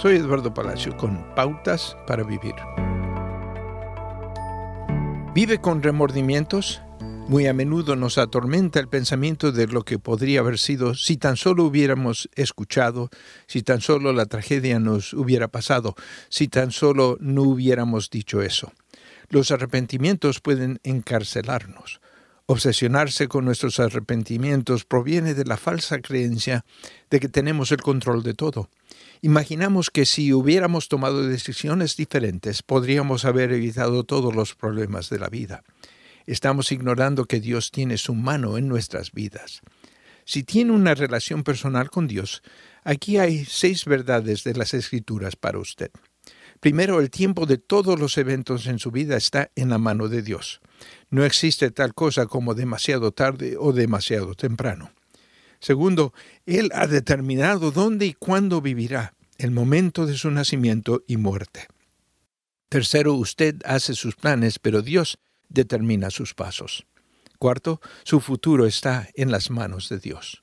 Soy Eduardo Palacio con Pautas para Vivir. ¿Vive con remordimientos? Muy a menudo nos atormenta el pensamiento de lo que podría haber sido si tan solo hubiéramos escuchado, si tan solo la tragedia nos hubiera pasado, si tan solo no hubiéramos dicho eso. Los arrepentimientos pueden encarcelarnos. Obsesionarse con nuestros arrepentimientos proviene de la falsa creencia de que tenemos el control de todo. Imaginamos que si hubiéramos tomado decisiones diferentes podríamos haber evitado todos los problemas de la vida. Estamos ignorando que Dios tiene su mano en nuestras vidas. Si tiene una relación personal con Dios, aquí hay seis verdades de las Escrituras para usted. Primero, el tiempo de todos los eventos en su vida está en la mano de Dios. No existe tal cosa como demasiado tarde o demasiado temprano. Segundo, Él ha determinado dónde y cuándo vivirá, el momento de su nacimiento y muerte. Tercero, usted hace sus planes, pero Dios determina sus pasos. Cuarto, su futuro está en las manos de Dios.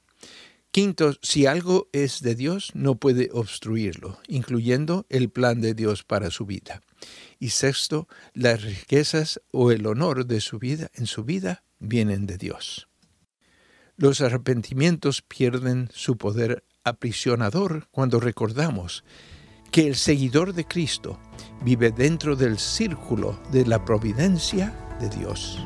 Quinto, si algo es de Dios, no puede obstruirlo, incluyendo el plan de Dios para su vida. Y sexto, las riquezas o el honor de su vida en su vida vienen de Dios. Los arrepentimientos pierden su poder aprisionador cuando recordamos que el seguidor de Cristo vive dentro del círculo de la providencia de Dios.